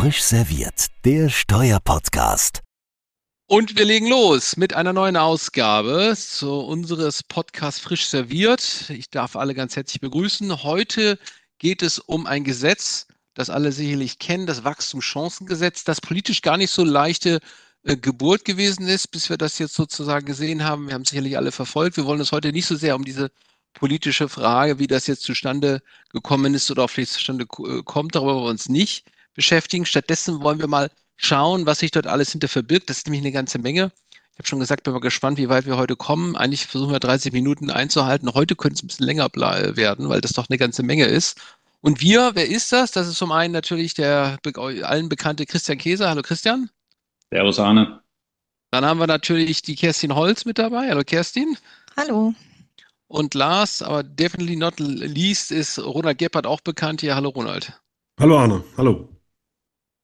Frisch serviert, der Steuerpodcast. Und wir legen los mit einer neuen Ausgabe zu unseres Podcasts Frisch serviert. Ich darf alle ganz herzlich begrüßen. Heute geht es um ein Gesetz, das alle sicherlich kennen, das Wachstumschancengesetz, das politisch gar nicht so leichte äh, Geburt gewesen ist, bis wir das jetzt sozusagen gesehen haben. Wir haben sicherlich alle verfolgt. Wir wollen uns heute nicht so sehr um diese politische Frage, wie das jetzt zustande gekommen ist oder auch vielleicht zustande äh, kommt, darüber wollen wir uns nicht beschäftigen. Stattdessen wollen wir mal schauen, was sich dort alles hinter verbirgt. Das ist nämlich eine ganze Menge. Ich habe schon gesagt, bin mal gespannt, wie weit wir heute kommen. Eigentlich versuchen wir 30 Minuten einzuhalten. Heute könnte es ein bisschen länger werden, weil das doch eine ganze Menge ist. Und wir, wer ist das? Das ist zum einen natürlich der allen bekannte Christian Käser. Hallo Christian. Servus Arne. Dann haben wir natürlich die Kerstin Holz mit dabei. Hallo Kerstin. Hallo. Und last, aber definitely not least, ist Ronald Gebhardt auch bekannt hier. Hallo Ronald. Hallo Arne. Hallo.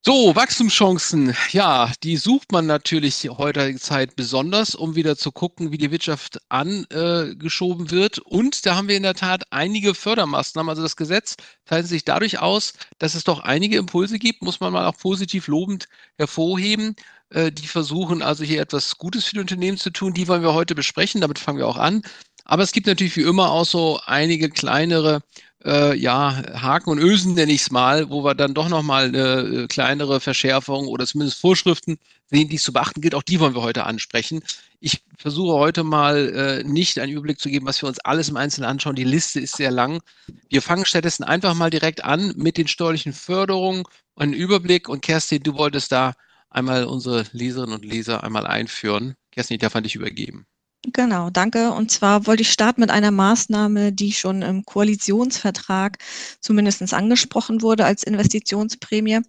So, Wachstumschancen, ja, die sucht man natürlich heutiger Zeit besonders, um wieder zu gucken, wie die Wirtschaft angeschoben wird. Und da haben wir in der Tat einige Fördermaßnahmen. Also das Gesetz zeichnet sich dadurch aus, dass es doch einige Impulse gibt, muss man mal auch positiv lobend hervorheben. Äh, die versuchen also hier etwas Gutes für die Unternehmen zu tun. Die wollen wir heute besprechen. Damit fangen wir auch an. Aber es gibt natürlich wie immer auch so einige kleinere äh, ja, Haken und Ösen nenne ich es mal, wo wir dann doch nochmal eine äh, kleinere Verschärfung oder zumindest Vorschriften sehen, die es zu beachten gilt. Auch die wollen wir heute ansprechen. Ich versuche heute mal äh, nicht einen Überblick zu geben, was wir uns alles im Einzelnen anschauen. Die Liste ist sehr lang. Wir fangen stattdessen einfach mal direkt an mit den steuerlichen Förderungen und einen Überblick. Und Kerstin, du wolltest da einmal unsere Leserinnen und Leser einmal einführen. Kerstin, ich darf an dich übergeben. Genau, danke. Und zwar wollte ich starten mit einer Maßnahme, die schon im Koalitionsvertrag zumindest angesprochen wurde als Investitionsprämie,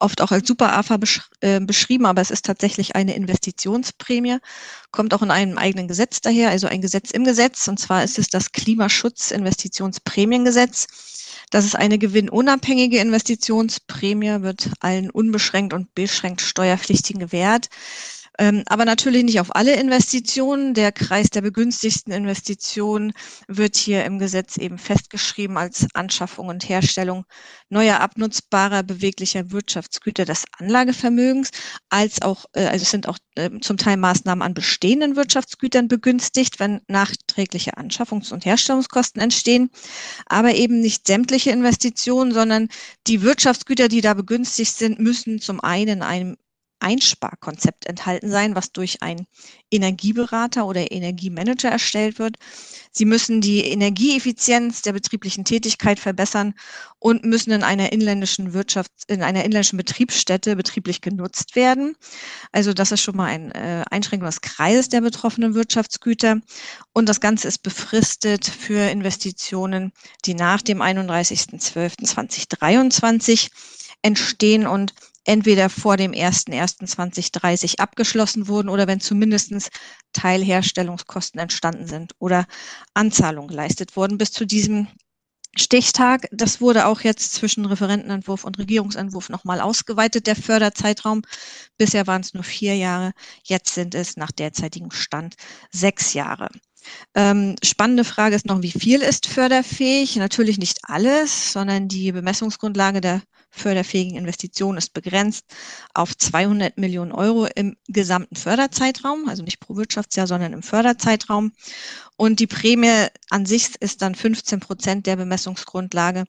oft auch als Super-AFA besch äh, beschrieben, aber es ist tatsächlich eine Investitionsprämie, kommt auch in einem eigenen Gesetz daher, also ein Gesetz im Gesetz. Und zwar ist es das Klimaschutz-Investitionsprämiengesetz. Das ist eine gewinnunabhängige Investitionsprämie, wird allen unbeschränkt und beschränkt Steuerpflichtigen gewährt. Ähm, aber natürlich nicht auf alle Investitionen. Der Kreis der begünstigsten Investitionen wird hier im Gesetz eben festgeschrieben als Anschaffung und Herstellung neuer abnutzbarer beweglicher Wirtschaftsgüter des Anlagevermögens, als auch, äh, also es sind auch äh, zum Teil Maßnahmen an bestehenden Wirtschaftsgütern begünstigt, wenn nachträgliche Anschaffungs- und Herstellungskosten entstehen, aber eben nicht sämtliche Investitionen, sondern die Wirtschaftsgüter, die da begünstigt sind, müssen zum einen einem Einsparkonzept enthalten sein, was durch einen Energieberater oder Energiemanager erstellt wird. Sie müssen die Energieeffizienz der betrieblichen Tätigkeit verbessern und müssen in einer inländischen Wirtschaft, in einer inländischen Betriebsstätte betrieblich genutzt werden. Also das ist schon mal ein äh, Einschränkung des Kreises der betroffenen Wirtschaftsgüter. Und das Ganze ist befristet für Investitionen, die nach dem 31.12.2023 entstehen und entweder vor dem 01.01.2030 abgeschlossen wurden oder wenn zumindest Teilherstellungskosten entstanden sind oder Anzahlungen geleistet wurden bis zu diesem Stichtag. Das wurde auch jetzt zwischen Referentenentwurf und Regierungsentwurf nochmal ausgeweitet, der Förderzeitraum. Bisher waren es nur vier Jahre, jetzt sind es nach derzeitigem Stand sechs Jahre. Ähm, spannende Frage ist noch, wie viel ist förderfähig? Natürlich nicht alles, sondern die Bemessungsgrundlage der förderfähigen Investitionen ist begrenzt auf 200 Millionen Euro im gesamten Förderzeitraum, also nicht pro Wirtschaftsjahr, sondern im Förderzeitraum. Und die Prämie an sich ist dann 15 Prozent der Bemessungsgrundlage,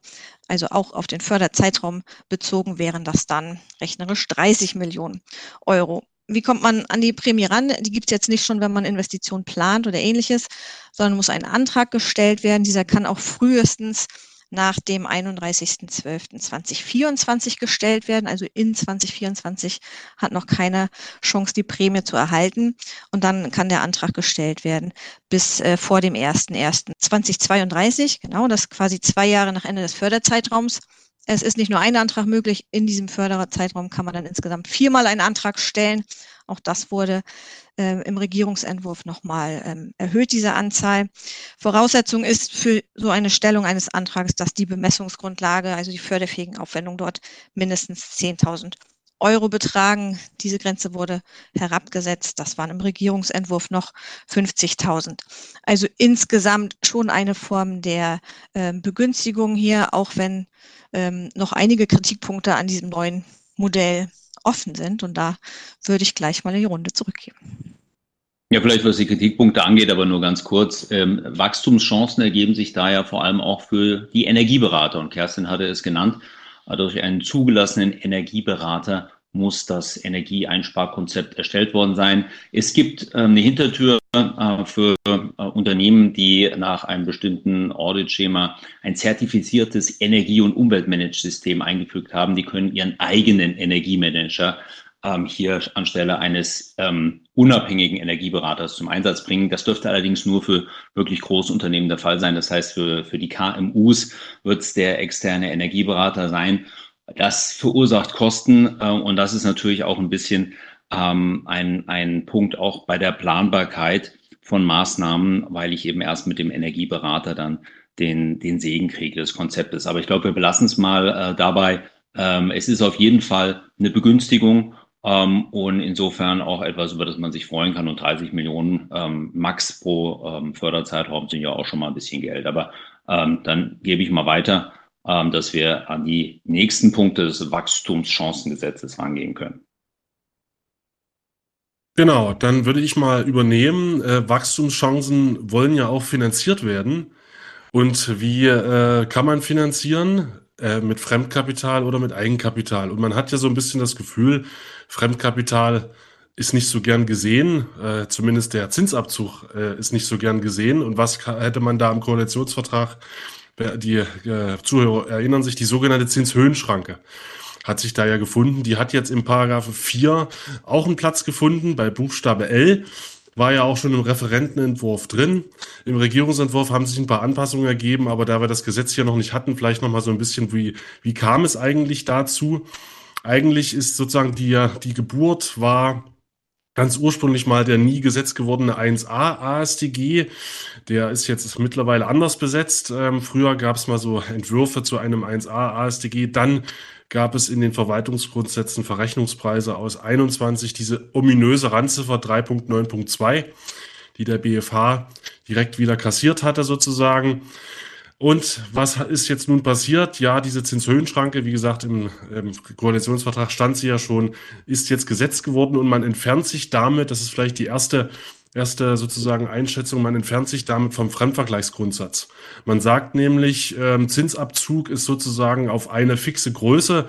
also auch auf den Förderzeitraum bezogen wären das dann rechnerisch 30 Millionen Euro. Wie kommt man an die Prämie ran? Die gibt es jetzt nicht schon, wenn man Investitionen plant oder ähnliches, sondern muss ein Antrag gestellt werden. Dieser kann auch frühestens nach dem 31.12.2024 gestellt werden. Also in 2024 hat noch keine Chance, die Prämie zu erhalten. Und dann kann der Antrag gestellt werden bis äh, vor dem 1.1.2032. Genau, das ist quasi zwei Jahre nach Ende des Förderzeitraums. Es ist nicht nur ein Antrag möglich. In diesem Förderzeitraum kann man dann insgesamt viermal einen Antrag stellen. Auch das wurde äh, im Regierungsentwurf nochmal ähm, erhöht, diese Anzahl. Voraussetzung ist für so eine Stellung eines Antrags, dass die Bemessungsgrundlage, also die förderfähigen Aufwendungen dort mindestens 10.000 Euro betragen. Diese Grenze wurde herabgesetzt. Das waren im Regierungsentwurf noch 50.000. Also insgesamt schon eine Form der äh, Begünstigung hier, auch wenn ähm, noch einige Kritikpunkte an diesem neuen Modell offen sind. Und da würde ich gleich mal die Runde zurückgeben. Ja, vielleicht was die Kritikpunkte angeht, aber nur ganz kurz. Ähm, Wachstumschancen ergeben sich da ja vor allem auch für die Energieberater. Und Kerstin hatte es genannt, durch einen zugelassenen Energieberater muss das Energieeinsparkonzept erstellt worden sein. Es gibt ähm, eine Hintertür äh, für äh, Unternehmen, die nach einem bestimmten Audit-Schema ein zertifiziertes Energie- und Umweltmanagesystem eingefügt haben. Die können ihren eigenen Energiemanager ähm, hier anstelle eines ähm, unabhängigen Energieberaters zum Einsatz bringen. Das dürfte allerdings nur für wirklich große Unternehmen der Fall sein. Das heißt, für, für die KMUs wird es der externe Energieberater sein. Das verursacht Kosten äh, und das ist natürlich auch ein bisschen ähm, ein, ein Punkt auch bei der Planbarkeit von Maßnahmen, weil ich eben erst mit dem Energieberater dann den, den Segen kriege des Konzeptes. Aber ich glaube, wir belassen es mal äh, dabei. Ähm, es ist auf jeden Fall eine Begünstigung ähm, und insofern auch etwas, über das man sich freuen kann. Und 30 Millionen ähm, Max pro ähm, Förderzeitraum sind ja auch schon mal ein bisschen Geld. Aber ähm, dann gebe ich mal weiter ähm, dass wir an die nächsten Punkte des Wachstumschancengesetzes rangehen können. Genau, dann würde ich mal übernehmen. Äh, Wachstumschancen wollen ja auch finanziert werden. Und wie äh, kann man finanzieren? Äh, mit Fremdkapital oder mit Eigenkapital. Und man hat ja so ein bisschen das Gefühl, Fremdkapital ist nicht so gern gesehen, äh, zumindest der Zinsabzug äh, ist nicht so gern gesehen. Und was hätte man da im Koalitionsvertrag die äh, Zuhörer erinnern sich, die sogenannte Zinshöhenschranke hat sich da ja gefunden. Die hat jetzt im Paragraph 4 auch einen Platz gefunden bei Buchstabe L. War ja auch schon im Referentenentwurf drin. Im Regierungsentwurf haben sich ein paar Anpassungen ergeben, aber da wir das Gesetz hier noch nicht hatten, vielleicht noch mal so ein bisschen, wie, wie kam es eigentlich dazu? Eigentlich ist sozusagen die, die Geburt war ganz ursprünglich mal der nie gesetzt gewordene 1a ASDG. Der ist jetzt mittlerweile anders besetzt. Ähm, früher gab es mal so Entwürfe zu einem 1a ASDG. Dann gab es in den Verwaltungsgrundsätzen Verrechnungspreise aus 21 diese ominöse Randziffer 3.9.2, die der BFH direkt wieder kassiert hatte sozusagen. Und was ist jetzt nun passiert? Ja, diese Zinshöhenschranke, wie gesagt, im, im, Koalitionsvertrag stand sie ja schon, ist jetzt Gesetz geworden und man entfernt sich damit, das ist vielleicht die erste, erste sozusagen Einschätzung, man entfernt sich damit vom Fremdvergleichsgrundsatz. Man sagt nämlich, ähm, Zinsabzug ist sozusagen auf eine fixe Größe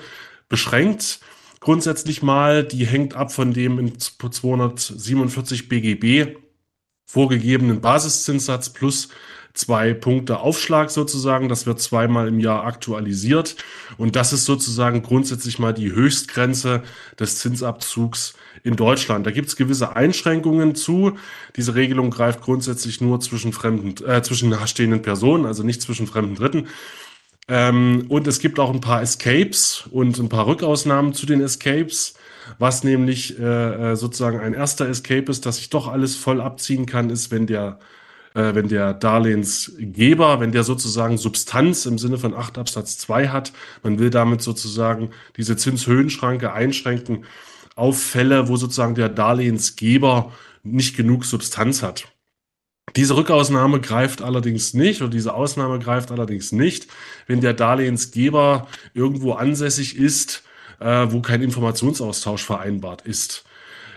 beschränkt. Grundsätzlich mal, die hängt ab von dem in 247 BGB vorgegebenen Basiszinssatz plus zwei Punkte Aufschlag sozusagen. Das wird zweimal im Jahr aktualisiert. Und das ist sozusagen grundsätzlich mal die Höchstgrenze des Zinsabzugs in Deutschland. Da gibt es gewisse Einschränkungen zu. Diese Regelung greift grundsätzlich nur zwischen fremden, äh, zwischen nahestehenden Personen, also nicht zwischen fremden Dritten. Ähm, und es gibt auch ein paar Escapes und ein paar Rückausnahmen zu den Escapes. Was nämlich äh, äh sozusagen ein erster Escape ist, dass ich doch alles voll abziehen kann, ist, wenn der äh, wenn der Darlehensgeber, wenn der sozusagen Substanz im Sinne von 8 Absatz 2 hat, man will damit sozusagen diese Zinshöhenschranke einschränken auf Fälle, wo sozusagen der Darlehensgeber nicht genug Substanz hat. Diese Rückausnahme greift allerdings nicht oder diese Ausnahme greift allerdings nicht, wenn der Darlehensgeber irgendwo ansässig ist, äh, wo kein Informationsaustausch vereinbart ist.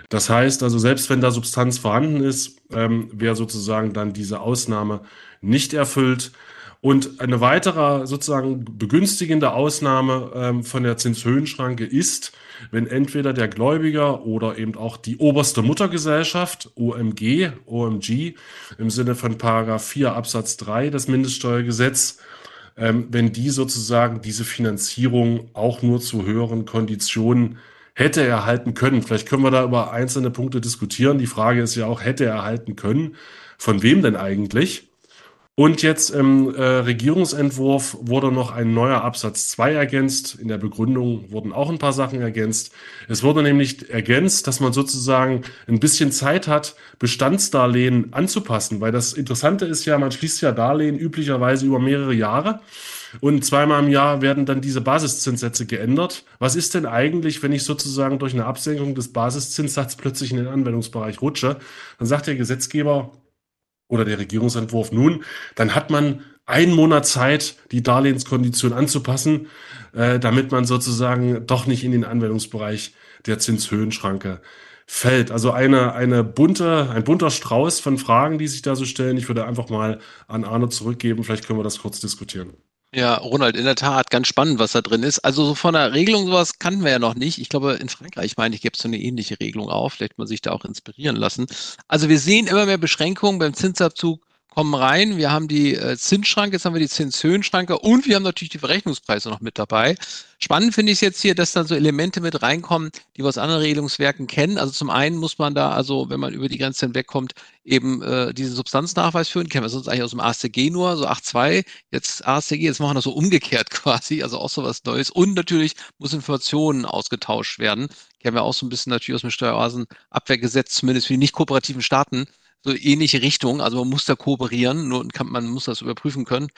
Das heißt also, selbst wenn da Substanz vorhanden ist, ähm, wäre sozusagen dann diese Ausnahme nicht erfüllt. Und eine weitere sozusagen begünstigende Ausnahme ähm, von der Zinshöhenschranke ist, wenn entweder der Gläubiger oder eben auch die oberste Muttergesellschaft, OMG, OMG, im Sinne von Paragraph 4 Absatz 3 des Mindeststeuergesetz, ähm, wenn die sozusagen diese Finanzierung auch nur zu höheren Konditionen hätte er erhalten können. Vielleicht können wir da über einzelne Punkte diskutieren. Die Frage ist ja auch, hätte er erhalten können? Von wem denn eigentlich? Und jetzt im äh, Regierungsentwurf wurde noch ein neuer Absatz 2 ergänzt. In der Begründung wurden auch ein paar Sachen ergänzt. Es wurde nämlich ergänzt, dass man sozusagen ein bisschen Zeit hat, Bestandsdarlehen anzupassen. Weil das Interessante ist ja, man schließt ja Darlehen üblicherweise über mehrere Jahre. Und zweimal im Jahr werden dann diese Basiszinssätze geändert. Was ist denn eigentlich, wenn ich sozusagen durch eine Absenkung des Basiszinssatzes plötzlich in den Anwendungsbereich rutsche? Dann sagt der Gesetzgeber oder der Regierungsentwurf nun, dann hat man einen Monat Zeit, die Darlehenskondition anzupassen. äh, damit man sozusagen doch nicht in den Anwendungsbereich der Zinshöhenschranke fällt. Also eine, eine bunte, ein bunter Strauß von Fragen, die sich da so stellen. Ich würde einfach mal an Arne zurückgeben. Vielleicht können wir das kurz diskutieren. Ja, Ronald, in der Tat ganz spannend, was da drin ist. Also so von der Regelung sowas kannten wir ja noch nicht. Ich glaube, in Frankreich, meine ich, gibt es so eine ähnliche Regelung auch. Vielleicht man sich da auch inspirieren lassen. Also wir sehen immer mehr Beschränkungen beim Zinsabzug kommen rein. Wir haben die äh, Zinsschranke, jetzt haben wir die Zinshöhenschranke und wir haben natürlich die Verrechnungspreise noch mit dabei. Spannend finde ich jetzt hier, dass dann so Elemente mit reinkommen, die wir aus anderen Regelungswerken kennen. Also zum einen muss man da, also wenn man über die Grenze hinwegkommt, eben äh, diesen Substanznachweis führen. Kennen wir sonst eigentlich aus dem AStG nur, so 8.2, jetzt AStG, jetzt machen wir das so umgekehrt quasi, also auch so was Neues. Und natürlich muss Informationen ausgetauscht werden. Kennen wir auch so ein bisschen natürlich aus dem Steueroasenabwehrgesetz, zumindest für die nicht kooperativen Staaten so ähnliche Richtung. Also man muss da kooperieren, nur kann, man muss das überprüfen können.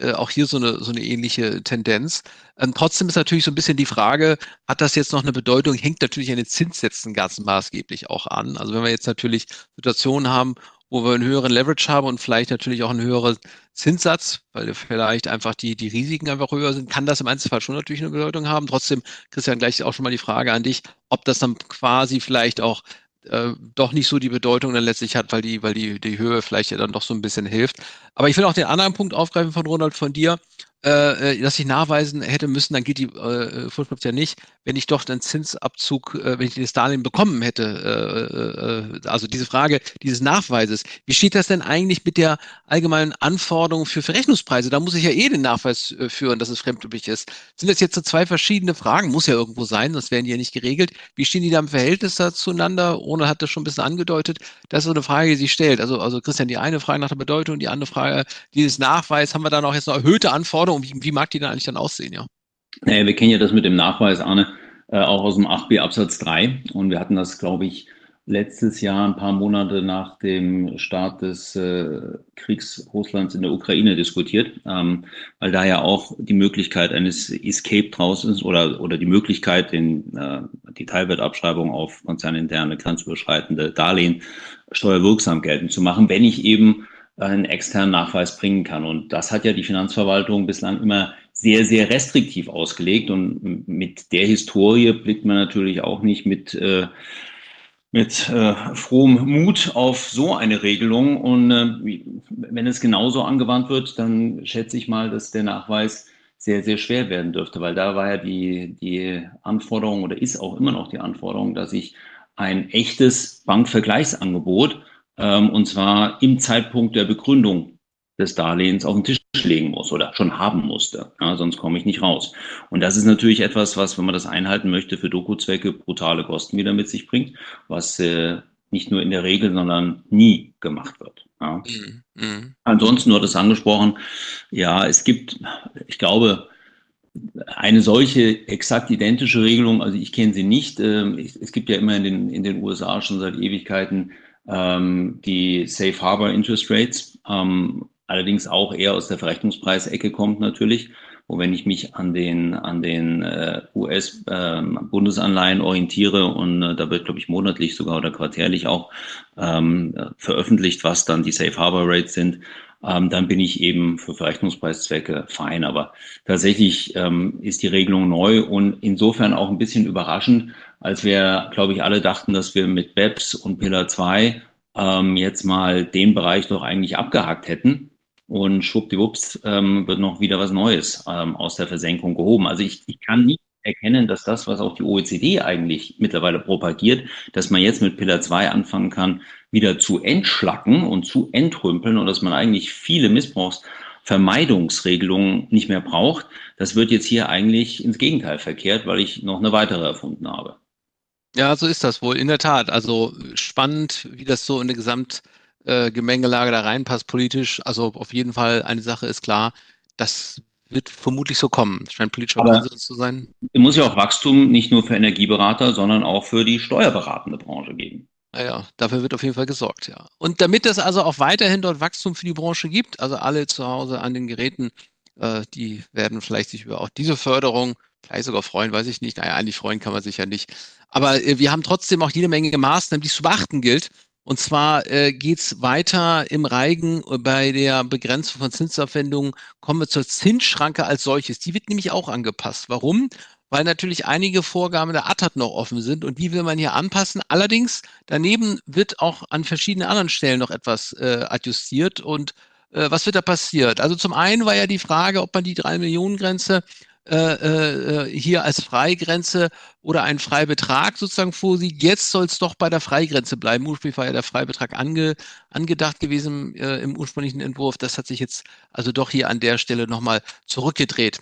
Äh, auch hier so eine, so eine ähnliche Tendenz. Ähm, trotzdem ist natürlich so ein bisschen die Frage, hat das jetzt noch eine Bedeutung? Hängt natürlich an den Zinssätzen ganz maßgeblich auch an. Also wenn wir jetzt natürlich Situationen haben, wo wir einen höheren Leverage haben und vielleicht natürlich auch einen höheren Zinssatz, weil vielleicht einfach die, die Risiken einfach höher sind, kann das im Einzelfall schon natürlich eine Bedeutung haben. Trotzdem, Christian, gleich auch schon mal die Frage an dich, ob das dann quasi vielleicht auch äh, doch nicht so die Bedeutung dann letztlich hat, weil die, weil die, die Höhe vielleicht ja dann doch so ein bisschen hilft. Aber ich will auch den anderen Punkt aufgreifen von Ronald von dir äh, äh, dass ich nachweisen hätte müssen, dann geht die äh, Vorschrift ja nicht, wenn ich doch den Zinsabzug, äh, wenn ich das Darlehen bekommen hätte. Äh, äh, also diese Frage dieses Nachweises. Wie steht das denn eigentlich mit der allgemeinen Anforderung für Verrechnungspreise? Da muss ich ja eh den Nachweis äh, führen, dass es fremdüblich ist. Sind das jetzt so zwei verschiedene Fragen? Muss ja irgendwo sein, sonst wären die ja nicht geregelt. Wie stehen die da im Verhältnis da zueinander? Ohne hat das schon ein bisschen angedeutet. Das ist so eine Frage, die sich stellt. Also, also Christian, die eine Frage nach der Bedeutung, die andere Frage, dieses Nachweis, haben wir da noch jetzt noch erhöhte Anforderungen? Anforderungen, wie, wie mag die dann eigentlich dann aussehen, ja? Naja, wir kennen ja das mit dem Nachweis, Arne, äh, auch aus dem 8b Absatz 3. Und wir hatten das, glaube ich, letztes Jahr, ein paar Monate nach dem Start des äh, Kriegs Russlands in der Ukraine diskutiert, ähm, weil da ja auch die Möglichkeit eines Escape draußen ist oder, oder die Möglichkeit, den, äh, die Teilwertabschreibung auf konzerninterne grenzüberschreitende Darlehen steuerwirksam geltend zu machen, wenn ich eben einen externen Nachweis bringen kann. Und das hat ja die Finanzverwaltung bislang immer sehr, sehr restriktiv ausgelegt. Und mit der Historie blickt man natürlich auch nicht mit, äh, mit äh, frohem Mut auf so eine Regelung. Und äh, wenn es genauso angewandt wird, dann schätze ich mal, dass der Nachweis sehr, sehr schwer werden dürfte, weil da war ja die, die Anforderung oder ist auch immer noch die Anforderung, dass ich ein echtes Bankvergleichsangebot ähm, und zwar im Zeitpunkt der Begründung des Darlehens auf den Tisch legen muss oder schon haben musste. Ja, sonst komme ich nicht raus. Und das ist natürlich etwas, was, wenn man das einhalten möchte, für Doku-Zwecke brutale Kosten wieder mit sich bringt, was äh, nicht nur in der Regel, sondern nie gemacht wird. Ja. Mhm. Ansonsten, nur das angesprochen, ja, es gibt, ich glaube, eine solche exakt identische Regelung, also ich kenne sie nicht. Ähm, es gibt ja immer in den, in den USA schon seit Ewigkeiten ähm, die Safe Harbor Interest Rates, ähm, allerdings auch eher aus der Verrechnungspreisecke kommt natürlich. Wo wenn ich mich an den, an den äh, US-Bundesanleihen ähm, orientiere und äh, da wird, glaube ich, monatlich sogar oder quartärlich auch ähm, veröffentlicht, was dann die Safe Harbor Rates sind, ähm, dann bin ich eben für Verrechnungspreiszwecke fein. Aber tatsächlich ähm, ist die Regelung neu und insofern auch ein bisschen überraschend, als wir, glaube ich, alle dachten, dass wir mit BEPS und Pillar 2 ähm, jetzt mal den Bereich doch eigentlich abgehakt hätten. Und schwuppdiwupps ähm, wird noch wieder was Neues ähm, aus der Versenkung gehoben. Also ich, ich kann nicht erkennen, dass das, was auch die OECD eigentlich mittlerweile propagiert, dass man jetzt mit Pillar 2 anfangen kann, wieder zu entschlacken und zu entrümpeln und dass man eigentlich viele Missbrauchsvermeidungsregelungen nicht mehr braucht. Das wird jetzt hier eigentlich ins Gegenteil verkehrt, weil ich noch eine weitere erfunden habe. Ja, so ist das wohl, in der Tat. Also spannend, wie das so in eine Gesamtgemengelage äh, da reinpasst politisch. Also auf jeden Fall eine Sache ist klar, das wird vermutlich so kommen. Scheint politischer Konsens zu sein. Es muss ja auch Wachstum nicht nur für Energieberater, sondern auch für die steuerberatende Branche geben. Naja, dafür wird auf jeden Fall gesorgt, ja. Und damit es also auch weiterhin dort Wachstum für die Branche gibt, also alle zu Hause an den Geräten, äh, die werden vielleicht sich über auch diese Förderung vielleicht sogar freuen, weiß ich nicht. Naja, eigentlich freuen kann man sich ja nicht. Aber äh, wir haben trotzdem auch jede Menge Maßnahmen, die es zu beachten gilt, Und zwar äh, geht weiter im Reigen bei der Begrenzung von Zinsabwendungen. Kommen wir zur Zinsschranke als solches. Die wird nämlich auch angepasst. Warum? Weil natürlich einige Vorgaben der ATAT noch offen sind und die will man hier anpassen. Allerdings daneben wird auch an verschiedenen anderen Stellen noch etwas äh, adjustiert und äh, was wird da passiert? Also zum einen war ja die Frage, ob man die drei Millionen Grenze äh, äh, hier als Freigrenze oder einen Freibetrag sozusagen vorsieht. Jetzt soll es doch bei der Freigrenze bleiben. Ursprünglich war ja der Freibetrag ange, angedacht gewesen äh, im ursprünglichen Entwurf. Das hat sich jetzt also doch hier an der Stelle nochmal zurückgedreht.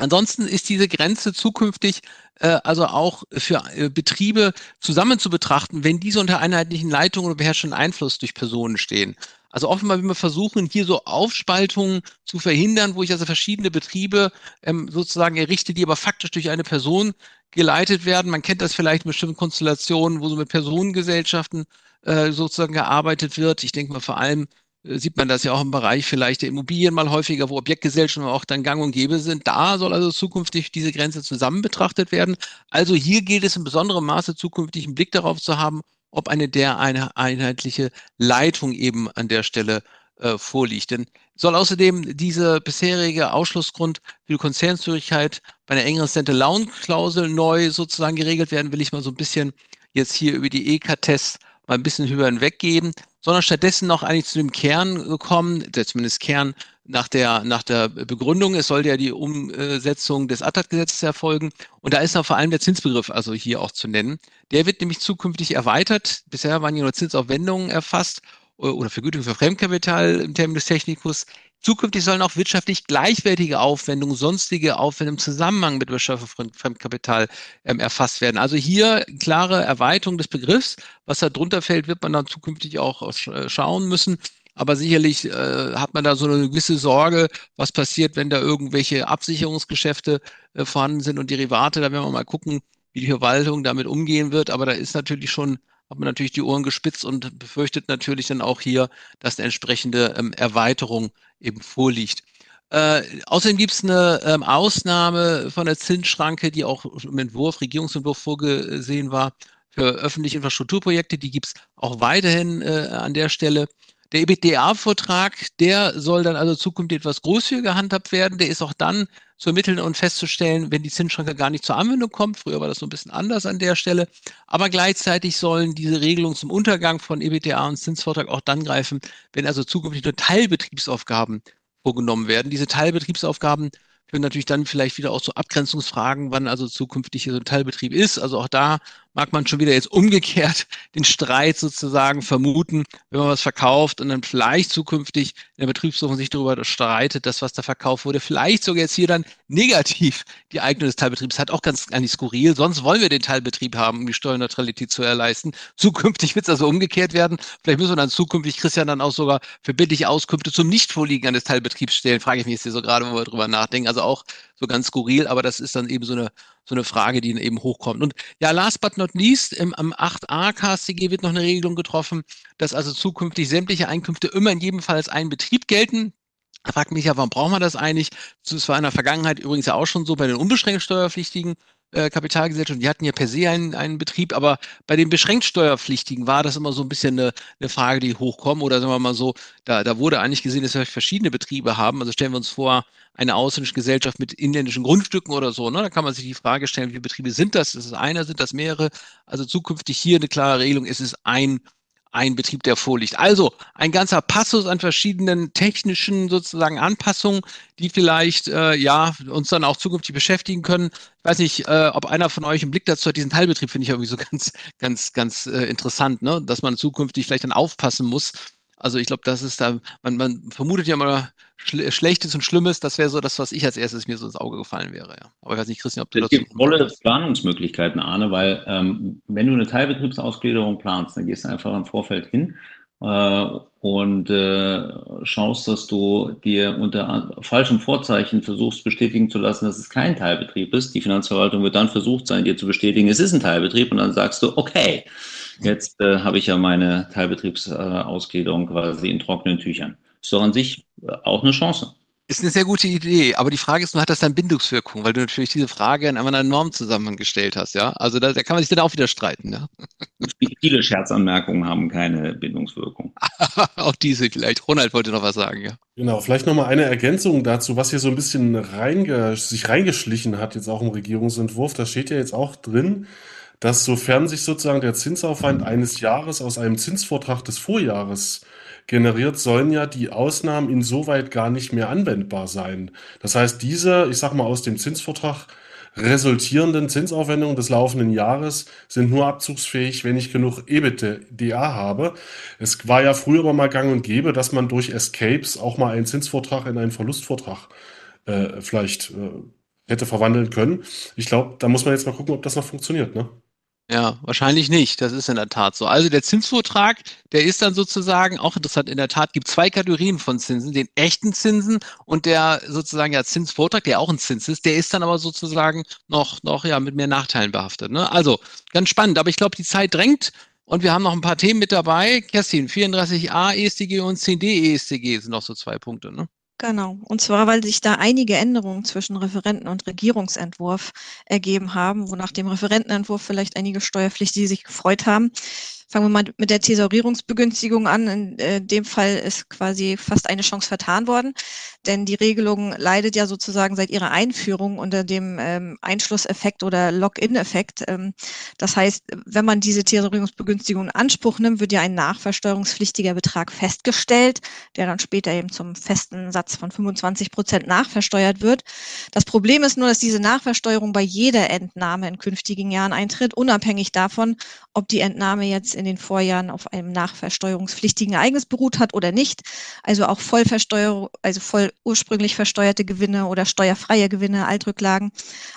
Ansonsten ist diese Grenze zukünftig äh, also auch für äh, Betriebe zusammen zu betrachten, wenn diese unter einheitlichen Leitungen oder beherrschenden Einfluss durch Personen stehen. Also offenbar will man versuchen, hier so Aufspaltungen zu verhindern, wo ich also verschiedene Betriebe ähm, sozusagen errichte, die aber faktisch durch eine Person geleitet werden. Man kennt das vielleicht in bestimmten Konstellationen, wo so mit Personengesellschaften äh, sozusagen gearbeitet wird. Ich denke mal vor allem sieht man das ja auch im Bereich vielleicht der Immobilien mal häufiger, wo Objektgesellschaften auch dann gang und gäbe sind. Da soll also zukünftig diese Grenze zusammen betrachtet werden. Also hier gilt es in besonderem Maße zukünftig einen Blick darauf zu haben, ob eine der eine einheitliche Leitung eben an der Stelle äh, vorliegt. Denn soll außerdem diese bisherige Ausschlussgrund für die Konzernzürigkeit bei einer engeren Stand-Alone-Klausel neu sozusagen geregelt werden, will ich mal so ein bisschen jetzt hier über die EK-Tests mal ein bisschen höher hinweggeben, sondern stattdessen noch eigentlich zu dem Kern kommen, der zumindest Kern nach der, nach der Begründung. Es sollte ja die Umsetzung des ATAT-Gesetzes erfolgen. Und da ist noch vor allem der Zinsbegriff also hier auch zu nennen. Der wird nämlich zukünftig erweitert. Bisher waren hier nur Zinsaufwendungen erfasst oder Vergütung für Fremdkapital im Terminus technicus. Zukünftig sollen auch wirtschaftlich gleichwertige Aufwendungen, sonstige Aufwendungen im Zusammenhang mit Beschaffung von Fremdkapital ähm, erfasst werden. Also hier klare Erweiterung des Begriffs. Was da drunter fällt, wird man dann zukünftig auch äh, schauen müssen. Aber sicherlich äh, hat man da so eine gewisse Sorge, was passiert, wenn da irgendwelche Absicherungsgeschäfte äh, vorhanden sind und Derivate. Da werden wir mal gucken, wie die Verwaltung damit umgehen wird. Aber da ist natürlich schon hat man natürlich die Ohren gespitzt und befürchtet natürlich dann auch hier, dass eine entsprechende ähm, Erweiterung eben vorliegt. Äh, außerdem gibt es eine ähm, Ausnahme von der Zinsschranke, die auch im Entwurf, Regierungsentwurf vorgesehen war für öffentliche Infrastrukturprojekte. Die gibt es auch weiterhin äh, an der Stelle. Der EBITDA-Vortrag, der soll dann also zukünftig etwas großzügiger gehandhabt werden. Der ist auch dann zu ermitteln und festzustellen, wenn die Zinsschranke gar nicht zur Anwendung kommt. Früher war das so ein bisschen anders an der Stelle. Aber gleichzeitig sollen diese Regelungen zum Untergang von EBITDA und Zinsvortrag auch dann greifen, wenn also zukünftig nur Teilbetriebsaufgaben vorgenommen werden. Diese Teilbetriebsaufgaben führen natürlich dann vielleicht wieder auch zu Abgrenzungsfragen, wann also zukünftig so ein Teilbetrieb ist. Also auch da mag man schon wieder jetzt umgekehrt den Streit sozusagen vermuten, wenn man was verkauft und dann vielleicht zukünftig in der Betriebsführung sich darüber streitet, dass was da verkauft wurde, vielleicht sogar jetzt hier dann negativ die Eignung des Teilbetriebs hat, auch ganz eigentlich skurril. Sonst wollen wir den Teilbetrieb haben, um die Steuerneutralität zu erleisten. Zukünftig wird es also umgekehrt werden. Vielleicht müssen wir dann zukünftig Christian dann auch sogar verbindliche Auskünfte zum Nichtvorliegen eines Teilbetriebs stellen. Frage ich mich jetzt hier so gerade, wo wir drüber nachdenken. Also auch so ganz skurril, aber das ist dann eben so eine so eine Frage, die eben hochkommt. Und ja, last but not least, im, am 8a KStG wird noch eine Regelung getroffen, dass also zukünftig sämtliche Einkünfte immer in jedem Fall als einen Betrieb gelten. Da fragt mich ja, warum braucht man das eigentlich? Das war in der Vergangenheit übrigens ja auch schon so bei den unbeschränkt Steuerpflichtigen äh, Kapitalgesellschaften, die hatten ja per se einen, einen Betrieb, aber bei den beschränkt Steuerpflichtigen war das immer so ein bisschen eine, eine Frage, die hochkommt. Oder sagen wir mal so, da, da wurde eigentlich gesehen, dass wir verschiedene Betriebe haben. Also stellen wir uns vor, eine ausländische Gesellschaft mit inländischen Grundstücken oder so. Ne? Da kann man sich die Frage stellen, wie viele Betriebe sind das? Ist es einer, sind das mehrere? Also zukünftig hier eine klare Regelung, ist es ein ein Betrieb, der vorliegt. Also ein ganzer Passus an verschiedenen technischen sozusagen Anpassungen, die vielleicht äh, ja uns dann auch zukünftig beschäftigen können. Ich weiß nicht, äh, ob einer von euch einen Blick dazu hat. Diesen Teilbetrieb finde ich irgendwie so ganz, ganz, ganz äh, interessant, ne? dass man zukünftig vielleicht dann aufpassen muss, also ich glaube, das ist da, man, man vermutet ja mal Schle Schlechtes und Schlimmes, das wäre so das, was ich als erstes mir so ins Auge gefallen wäre. Ja. Aber ich weiß nicht, Christian, ob du das. Es gibt tolle Planungsmöglichkeiten, Arne, weil ähm, wenn du eine Teilbetriebsausgliederung planst, dann gehst du einfach im Vorfeld hin äh, und äh, schaust, dass du dir unter falschem Vorzeichen versuchst bestätigen zu lassen, dass es kein Teilbetrieb ist. Die Finanzverwaltung wird dann versucht sein, dir zu bestätigen, es ist ein Teilbetrieb und dann sagst du, okay, Jetzt äh, habe ich ja meine Teilbetriebsausgliederung quasi in trockenen Tüchern. Ist doch an sich äh, auch eine Chance. Ist eine sehr gute Idee, aber die Frage ist nur, hat das dann Bindungswirkung, weil du natürlich diese Frage in einem Normzusammenhang gestellt hast, ja? Also da, da kann man sich dann auch wieder streiten, ja? Viele Scherzanmerkungen haben keine Bindungswirkung. auch diese vielleicht. Ronald wollte noch was sagen, ja. Genau, vielleicht nochmal eine Ergänzung dazu, was hier so ein bisschen reinge sich reingeschlichen hat, jetzt auch im Regierungsentwurf. Da steht ja jetzt auch drin, dass sofern sich sozusagen der Zinsaufwand eines Jahres aus einem Zinsvortrag des Vorjahres generiert, sollen ja die Ausnahmen insoweit gar nicht mehr anwendbar sein. Das heißt, diese, ich sag mal, aus dem Zinsvertrag resultierenden Zinsaufwendungen des laufenden Jahres sind nur abzugsfähig, wenn ich genug EBITDA habe. Es war ja früher aber mal gang und gäbe, dass man durch Escapes auch mal einen Zinsvortrag in einen Verlustvortrag äh, vielleicht äh, hätte verwandeln können. Ich glaube, da muss man jetzt mal gucken, ob das noch funktioniert, ne? Ja, wahrscheinlich nicht. Das ist in der Tat so. Also der Zinsvortrag, der ist dann sozusagen auch interessant. In der Tat gibt zwei Kategorien von Zinsen. Den echten Zinsen und der sozusagen ja Zinsvortrag, der auch ein Zins ist, der ist dann aber sozusagen noch, noch ja mit mehr Nachteilen behaftet. Ne? Also ganz spannend. Aber ich glaube, die Zeit drängt und wir haben noch ein paar Themen mit dabei. Kerstin, 34a ESTG und 10d ESTG sind noch so zwei Punkte. Ne? Genau. Und zwar, weil sich da einige Änderungen zwischen Referenten und Regierungsentwurf ergeben haben, wo nach dem Referentenentwurf vielleicht einige Steuerpflichtige sich gefreut haben. Fangen wir mal mit der Thesaurierungsbegünstigung an. In äh, dem Fall ist quasi fast eine Chance vertan worden, denn die Regelung leidet ja sozusagen seit ihrer Einführung unter dem ähm, Einschlusseffekt oder Lock-in-Effekt. Ähm, das heißt, wenn man diese Thesaurierungsbegünstigung in Anspruch nimmt, wird ja ein nachversteuerungspflichtiger Betrag festgestellt, der dann später eben zum festen Satz von 25 Prozent nachversteuert wird. Das Problem ist nur, dass diese Nachversteuerung bei jeder Entnahme in künftigen Jahren eintritt, unabhängig davon, ob die Entnahme jetzt in den Vorjahren auf einem nachversteuerungspflichtigen Ereignis beruht hat oder nicht. Also auch Vollversteuerung, also voll ursprünglich versteuerte Gewinne oder steuerfreie Gewinne, Altrücklagen.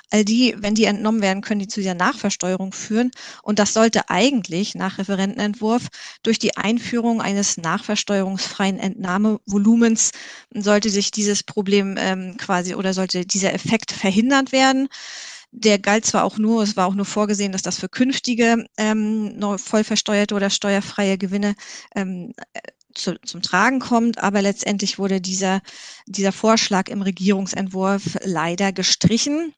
All die, wenn die entnommen werden, können die zu dieser Nachversteuerung führen. Und das sollte eigentlich nach Referentenentwurf durch die Einführung eines nachversteuerungsfreien Entnahmevolumens sollte sich dieses Problem ähm, quasi oder sollte dieser Effekt verhindert werden. Der galt zwar auch nur, es war auch nur vorgesehen, dass das für künftige ähm, voll versteuerte oder steuerfreie Gewinne ähm, äh, zu, zum Tragen kommt, aber letztendlich wurde dieser, dieser Vorschlag im Regierungsentwurf leider gestrichen.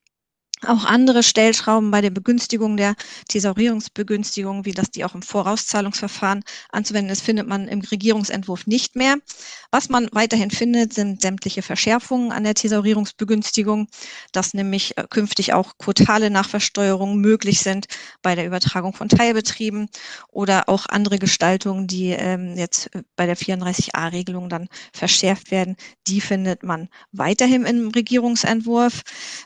Auch andere Stellschrauben bei der Begünstigung der Thesaurierungsbegünstigung, wie das die auch im Vorauszahlungsverfahren anzuwenden ist, findet man im Regierungsentwurf nicht mehr. Was man weiterhin findet, sind sämtliche Verschärfungen an der Thesaurierungsbegünstigung, dass nämlich äh, künftig auch quotale Nachversteuerungen möglich sind bei der Übertragung von Teilbetrieben oder auch andere Gestaltungen, die ähm, jetzt äh, bei der 34a-Regelung dann verschärft werden. Die findet man weiterhin im Regierungsentwurf.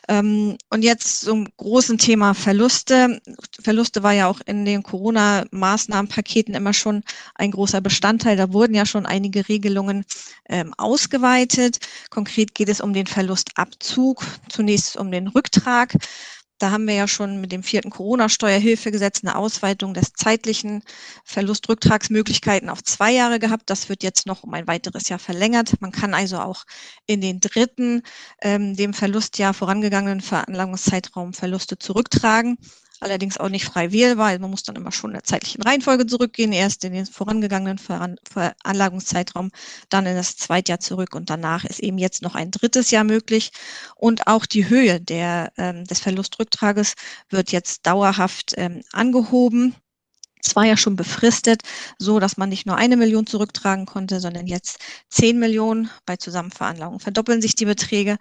Ähm, und jetzt zum großen Thema Verluste. Verluste war ja auch in den Corona-Maßnahmenpaketen immer schon ein großer Bestandteil. Da wurden ja schon einige Regelungen ähm, ausgeweitet. Konkret geht es um den Verlustabzug, zunächst um den Rücktrag. Da haben wir ja schon mit dem vierten Corona-Steuerhilfegesetz eine Ausweitung des zeitlichen Verlustrücktragsmöglichkeiten auf zwei Jahre gehabt. Das wird jetzt noch um ein weiteres Jahr verlängert. Man kann also auch in den dritten, ähm, dem Verlustjahr vorangegangenen Veranlagungszeitraum Verluste zurücktragen allerdings auch nicht frei wählbar. Man muss dann immer schon in der zeitlichen Reihenfolge zurückgehen, erst in den vorangegangenen Veranlagungszeitraum, dann in das Zweitjahr zurück und danach ist eben jetzt noch ein drittes Jahr möglich. Und auch die Höhe der, ähm, des Verlustrücktrages wird jetzt dauerhaft ähm, angehoben. Es war ja schon befristet, so dass man nicht nur eine Million zurücktragen konnte, sondern jetzt zehn Millionen. Bei Zusammenveranlagung verdoppeln sich die Beträge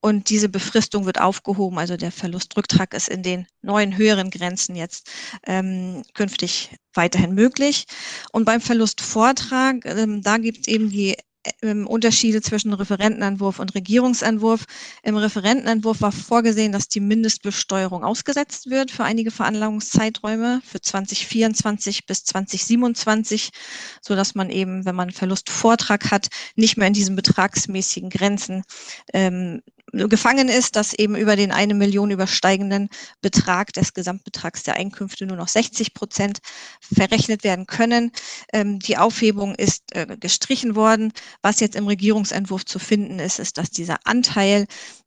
und diese Befristung wird aufgehoben. Also der Verlustrücktrag ist in den neuen höheren Grenzen jetzt ähm, künftig weiterhin möglich. Und beim Verlustvortrag, ähm, da gibt es eben die Unterschiede zwischen Referentenentwurf und Regierungsentwurf. Im Referentenentwurf war vorgesehen, dass die Mindestbesteuerung ausgesetzt wird für einige Veranlagungszeiträume für 2024 bis 2027, so dass man eben, wenn man Verlustvortrag hat, nicht mehr in diesen betragsmäßigen Grenzen ähm, gefangen ist, dass eben über den eine Million übersteigenden Betrag des Gesamtbetrags der Einkünfte nur noch 60 Prozent verrechnet werden können. Ähm, die Aufhebung ist äh, gestrichen worden. Was jetzt im Regierungsentwurf zu finden ist, ist, dass dieser Anteil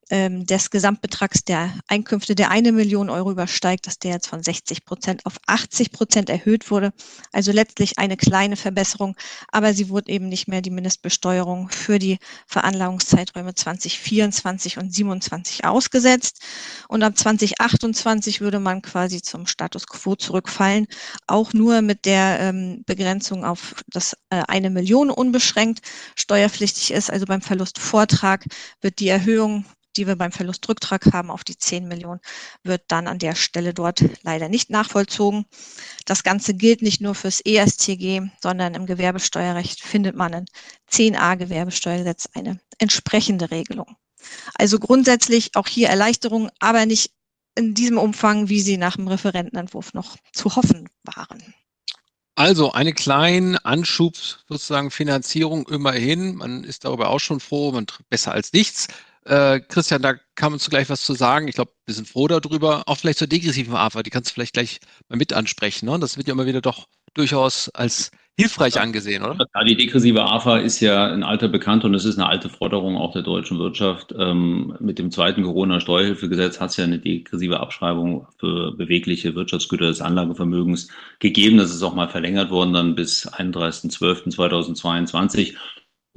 ähm, des Gesamtbetrags der Einkünfte, der eine Million Euro übersteigt, dass der jetzt von 60 Prozent auf 80 Prozent erhöht wurde. Also letztlich eine kleine Verbesserung, aber sie wurde eben nicht mehr die Mindestbesteuerung für die Veranlagungszeiträume 2024 und 27 ausgesetzt. Und ab 2028 würde man quasi zum Status quo zurückfallen, auch nur mit der ähm, Begrenzung auf das äh, eine Million unbeschränkt steuerpflichtig ist. Also beim Verlustvortrag wird die Erhöhung die wir beim Verlustrücktrag haben auf die 10 Millionen, wird dann an der Stelle dort leider nicht nachvollzogen. Das Ganze gilt nicht nur fürs ESTG, sondern im Gewerbesteuerrecht findet man in 10a Gewerbesteuergesetz eine entsprechende Regelung. Also grundsätzlich auch hier Erleichterungen, aber nicht in diesem Umfang, wie sie nach dem Referentenentwurf noch zu hoffen waren. Also eine kleine Anschub sozusagen Finanzierung immerhin. Man ist darüber auch schon froh, man besser als nichts. Äh, Christian, da kann uns gleich was zu sagen. Ich glaube, wir sind froh darüber. Auch vielleicht zur degressiven AFA, die kannst du vielleicht gleich mal mit ansprechen. Ne? Das wird ja immer wieder doch durchaus als hilfreich angesehen, oder? Ja, die degressive AFA ist ja ein alter Bekannt und es ist eine alte Forderung auch der deutschen Wirtschaft. Ähm, mit dem zweiten Corona-Steuerhilfegesetz hat es ja eine degressive Abschreibung für bewegliche Wirtschaftsgüter des Anlagevermögens gegeben. Das ist auch mal verlängert worden dann bis 31.12.2022.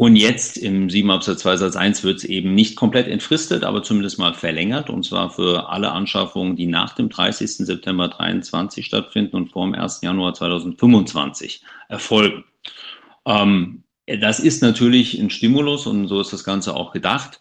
Und jetzt im 7 Absatz 2 Satz 1 wird es eben nicht komplett entfristet, aber zumindest mal verlängert. Und zwar für alle Anschaffungen, die nach dem 30. September 2023 stattfinden und vor dem 1. Januar 2025 erfolgen. Ähm, das ist natürlich ein Stimulus und so ist das Ganze auch gedacht.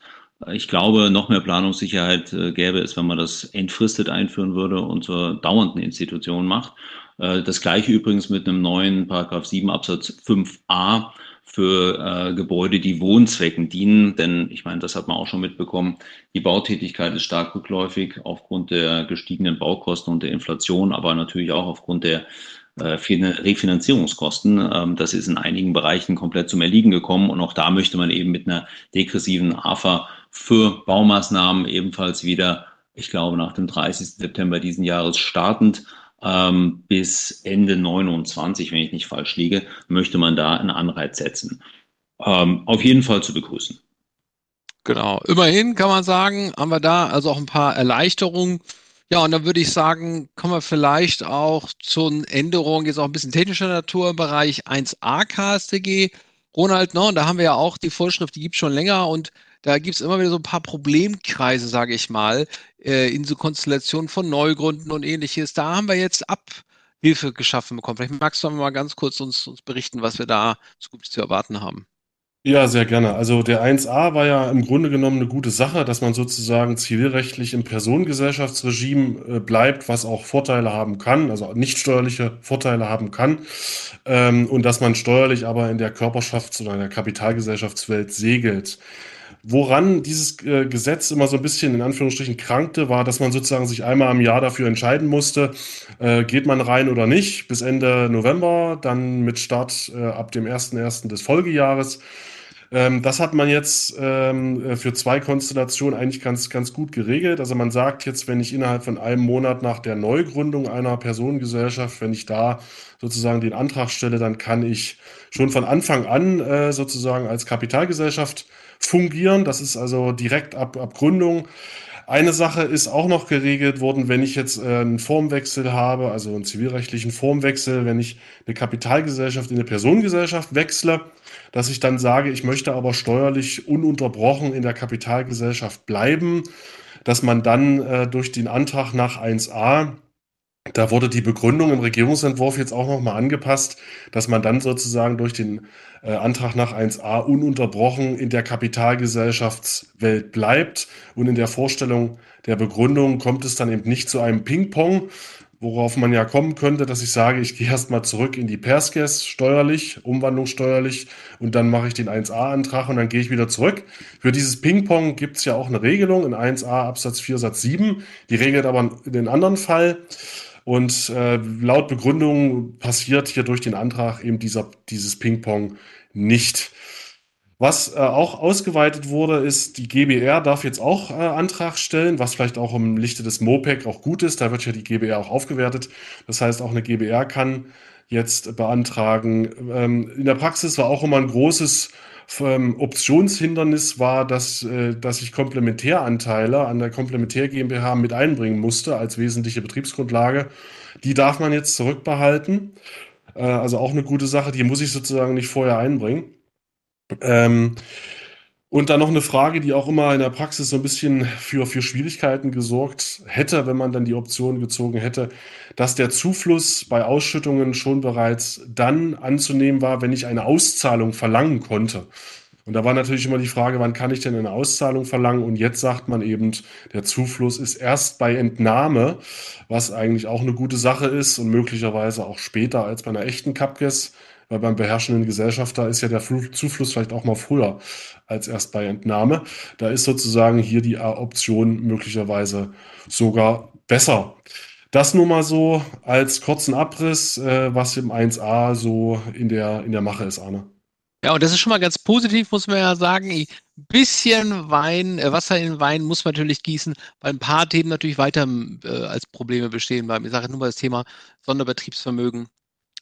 Ich glaube, noch mehr Planungssicherheit äh, gäbe es, wenn man das entfristet einführen würde und zur dauernden Institution macht. Äh, das gleiche übrigens mit einem neuen Paragraph 7 Absatz 5a für äh, Gebäude, die Wohnzwecken dienen. Denn ich meine, das hat man auch schon mitbekommen, die Bautätigkeit ist stark rückläufig aufgrund der gestiegenen Baukosten und der Inflation, aber natürlich auch aufgrund der äh, Refinanzierungskosten. Ähm, das ist in einigen Bereichen komplett zum Erliegen gekommen und auch da möchte man eben mit einer degressiven AFA für Baumaßnahmen ebenfalls wieder, ich glaube, nach dem 30. September diesen Jahres startend ähm, bis Ende 29, wenn ich nicht falsch liege, möchte man da einen Anreiz setzen. Ähm, auf jeden Fall zu begrüßen. Genau. Immerhin kann man sagen, haben wir da also auch ein paar Erleichterungen. Ja, und dann würde ich sagen, kommen wir vielleicht auch zu Änderungen, jetzt auch ein bisschen technischer Natur im Bereich 1a KSTG. Ronald, ne, und da haben wir ja auch die Vorschrift, die gibt es schon länger und da gibt es immer wieder so ein paar Problemkreise, sage ich mal, äh, in so Konstellationen von Neugründen und ähnliches. Da haben wir jetzt Abhilfe geschaffen bekommen. Vielleicht magst du mal ganz kurz uns, uns berichten, was wir da zukünftig zu erwarten haben. Ja, sehr gerne. Also der 1a war ja im Grunde genommen eine gute Sache, dass man sozusagen zivilrechtlich im Personengesellschaftsregime äh, bleibt, was auch Vorteile haben kann, also nicht steuerliche Vorteile haben kann, ähm, und dass man steuerlich aber in der Körperschafts- oder in der Kapitalgesellschaftswelt segelt. Woran dieses äh, Gesetz immer so ein bisschen in Anführungsstrichen krankte, war, dass man sozusagen sich einmal im Jahr dafür entscheiden musste, äh, geht man rein oder nicht, bis Ende November, dann mit Start ab dem 1.1. des Folgejahres. Ähm, das hat man jetzt ähm, äh, für zwei Konstellationen eigentlich ganz, ganz gut geregelt. Also man sagt jetzt, wenn ich innerhalb von einem Monat nach der Neugründung einer Personengesellschaft, wenn ich da sozusagen den Antrag stelle, dann kann ich schon von Anfang an äh, sozusagen als Kapitalgesellschaft fungieren. Das ist also direkt ab, ab Gründung. Eine Sache ist auch noch geregelt worden, wenn ich jetzt äh, einen Formwechsel habe, also einen zivilrechtlichen Formwechsel, wenn ich eine Kapitalgesellschaft in eine Personengesellschaft wechsle, dass ich dann sage, ich möchte aber steuerlich ununterbrochen in der Kapitalgesellschaft bleiben, dass man dann äh, durch den Antrag nach 1a da wurde die Begründung im Regierungsentwurf jetzt auch nochmal angepasst, dass man dann sozusagen durch den äh, Antrag nach 1a ununterbrochen in der Kapitalgesellschaftswelt bleibt. Und in der Vorstellung der Begründung kommt es dann eben nicht zu einem Ping-Pong, worauf man ja kommen könnte, dass ich sage, ich gehe erstmal zurück in die Perskes steuerlich, umwandlungssteuerlich und dann mache ich den 1a-Antrag und dann gehe ich wieder zurück. Für dieses Ping-Pong gibt es ja auch eine Regelung in 1a Absatz 4 Satz 7, die regelt aber den anderen Fall. Und äh, laut Begründung passiert hier durch den Antrag eben dieser, dieses Ping-Pong nicht. Was äh, auch ausgeweitet wurde, ist, die GBR darf jetzt auch äh, Antrag stellen, was vielleicht auch im Lichte des MOPEC auch gut ist. Da wird ja die GBR auch aufgewertet. Das heißt, auch eine GBR kann jetzt beantragen. Ähm, in der Praxis war auch immer ein großes ähm, Optionshindernis war, dass, äh, dass ich Komplementäranteile an der Komplementär GmbH mit einbringen musste als wesentliche Betriebsgrundlage. Die darf man jetzt zurückbehalten. Äh, also auch eine gute Sache, die muss ich sozusagen nicht vorher einbringen. Ähm, und dann noch eine Frage, die auch immer in der Praxis so ein bisschen für, für Schwierigkeiten gesorgt hätte, wenn man dann die Option gezogen hätte, dass der Zufluss bei Ausschüttungen schon bereits dann anzunehmen war, wenn ich eine Auszahlung verlangen konnte. Und da war natürlich immer die Frage, wann kann ich denn eine Auszahlung verlangen? Und jetzt sagt man eben, der Zufluss ist erst bei Entnahme, was eigentlich auch eine gute Sache ist und möglicherweise auch später als bei einer echten Capges weil beim beherrschenden Gesellschafter ist ja der Zufluss vielleicht auch mal früher als erst bei Entnahme. Da ist sozusagen hier die Option möglicherweise sogar besser. Das nur mal so als kurzen Abriss, äh, was im 1a so in der, in der Mache ist, Arne. Ja, und das ist schon mal ganz positiv, muss man ja sagen. Ein bisschen Wein, äh, Wasser in Wein muss man natürlich gießen, weil ein paar Themen natürlich weiter äh, als Probleme bestehen bleiben. Ich sage nur mal das Thema Sonderbetriebsvermögen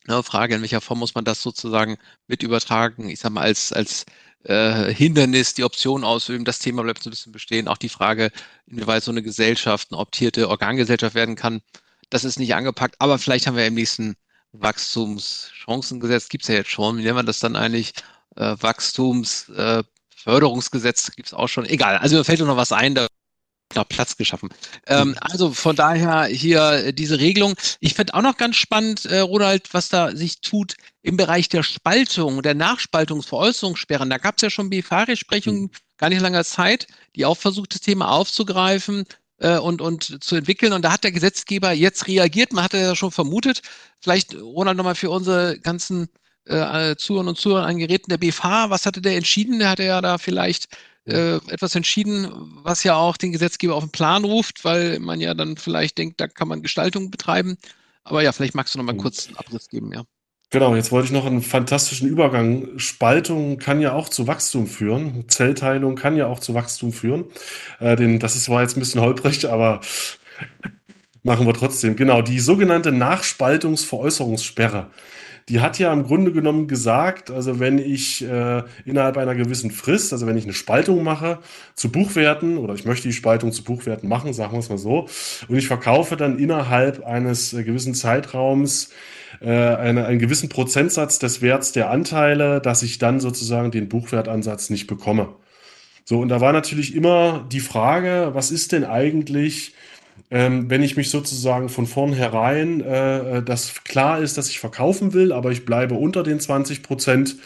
Ne, Frage, in welcher Form muss man das sozusagen mit übertragen? Ich sage mal, als, als äh, Hindernis die Option ausüben. Das Thema bleibt so ein bisschen bestehen. Auch die Frage, inwieweit so eine Gesellschaft, eine optierte Organgesellschaft werden kann, das ist nicht angepackt. Aber vielleicht haben wir im nächsten Wachstumschancengesetz, gibt es ja jetzt schon, wie nennt man das dann eigentlich? Äh, Wachstumsförderungsgesetz äh, gibt es auch schon. Egal, also mir fällt noch was ein, da genau, Platz geschaffen. Ähm, mhm. also von daher hier äh, diese Regelung. Ich finde auch noch ganz spannend, äh, Ronald, was da sich tut im Bereich der Spaltung, der Nachspaltungsveräußerungssperren. Da gab es ja schon BFH-Rechtsprechungen mhm. gar nicht langer Zeit, die auch versucht, das Thema aufzugreifen äh, und, und zu entwickeln. Und da hat der Gesetzgeber jetzt reagiert. Man hatte ja schon vermutet. Vielleicht, Ronald, nochmal für unsere ganzen äh, Zuhörer und Zuhörer an Geräten der BFH, was hatte der entschieden? Der hatte ja da vielleicht äh, etwas entschieden, was ja auch den Gesetzgeber auf den Plan ruft, weil man ja dann vielleicht denkt, da kann man Gestaltung betreiben. Aber ja, vielleicht magst du noch mal kurz einen Abriss geben, ja. Genau, jetzt wollte ich noch einen fantastischen Übergang. Spaltung kann ja auch zu Wachstum führen. Zellteilung kann ja auch zu Wachstum führen. Äh, den, das ist, war jetzt ein bisschen holprig, aber machen wir trotzdem. Genau, die sogenannte Nachspaltungsveräußerungssperre die hat ja im Grunde genommen gesagt, also wenn ich äh, innerhalb einer gewissen Frist, also wenn ich eine Spaltung mache zu Buchwerten oder ich möchte die Spaltung zu Buchwerten machen, sagen wir es mal so, und ich verkaufe dann innerhalb eines äh, gewissen Zeitraums äh, eine, einen gewissen Prozentsatz des Werts der Anteile, dass ich dann sozusagen den Buchwertansatz nicht bekomme. So, und da war natürlich immer die Frage, was ist denn eigentlich, ähm, wenn ich mich sozusagen von vornherein, äh, äh, dass klar ist, dass ich verkaufen will, aber ich bleibe unter den 20 Prozent,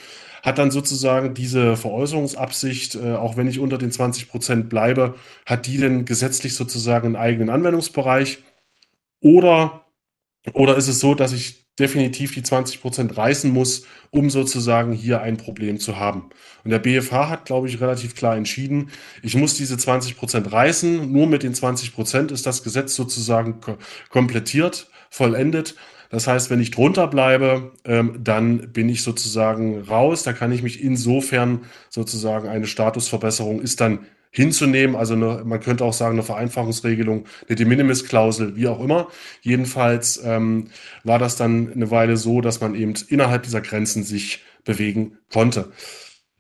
hat dann sozusagen diese Veräußerungsabsicht, äh, auch wenn ich unter den 20 Prozent bleibe, hat die denn gesetzlich sozusagen einen eigenen Anwendungsbereich? Oder, oder ist es so, dass ich definitiv die 20 Prozent reißen muss, um sozusagen hier ein Problem zu haben. Und der BFH hat, glaube ich, relativ klar entschieden, ich muss diese 20 Prozent reißen. Nur mit den 20 Prozent ist das Gesetz sozusagen komplettiert, vollendet. Das heißt, wenn ich drunter bleibe, ähm, dann bin ich sozusagen raus. Da kann ich mich insofern sozusagen eine Statusverbesserung ist dann hinzunehmen. Also eine, man könnte auch sagen, eine Vereinfachungsregelung, eine De Minimis-Klausel, wie auch immer. Jedenfalls ähm, war das dann eine Weile so, dass man eben innerhalb dieser Grenzen sich bewegen konnte.